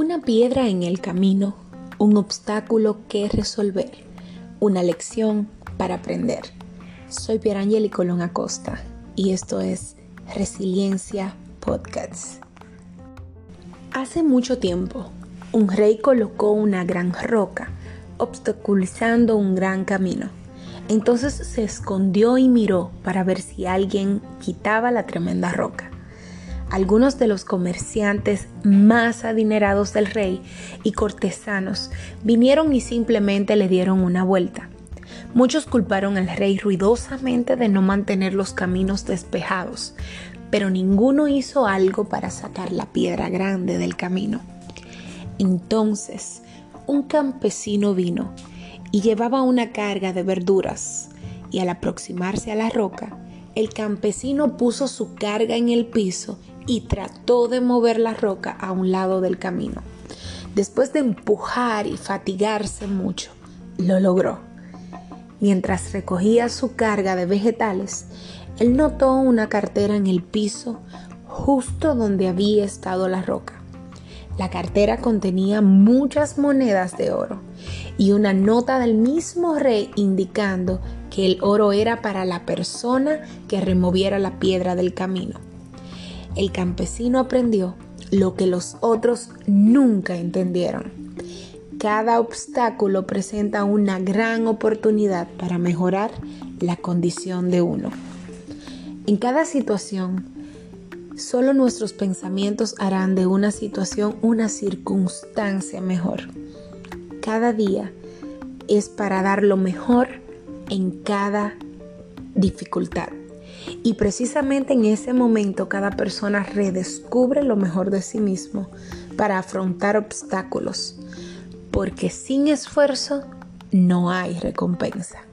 Una piedra en el camino, un obstáculo que resolver, una lección para aprender. Soy Pierangeli Colón Acosta y esto es Resiliencia Podcasts. Hace mucho tiempo, un rey colocó una gran roca, obstaculizando un gran camino. Entonces se escondió y miró para ver si alguien quitaba la tremenda roca algunos de los comerciantes más adinerados del rey y cortesanos vinieron y simplemente le dieron una vuelta. Muchos culparon al rey ruidosamente de no mantener los caminos despejados, pero ninguno hizo algo para sacar la piedra grande del camino. Entonces, un campesino vino y llevaba una carga de verduras, y al aproximarse a la roca, el campesino puso su carga en el piso y trató de mover la roca a un lado del camino. Después de empujar y fatigarse mucho, lo logró. Mientras recogía su carga de vegetales, él notó una cartera en el piso justo donde había estado la roca. La cartera contenía muchas monedas de oro y una nota del mismo rey indicando que el oro era para la persona que removiera la piedra del camino el campesino aprendió lo que los otros nunca entendieron. Cada obstáculo presenta una gran oportunidad para mejorar la condición de uno. En cada situación, solo nuestros pensamientos harán de una situación una circunstancia mejor. Cada día es para dar lo mejor en cada dificultad. Y precisamente en ese momento cada persona redescubre lo mejor de sí mismo para afrontar obstáculos, porque sin esfuerzo no hay recompensa.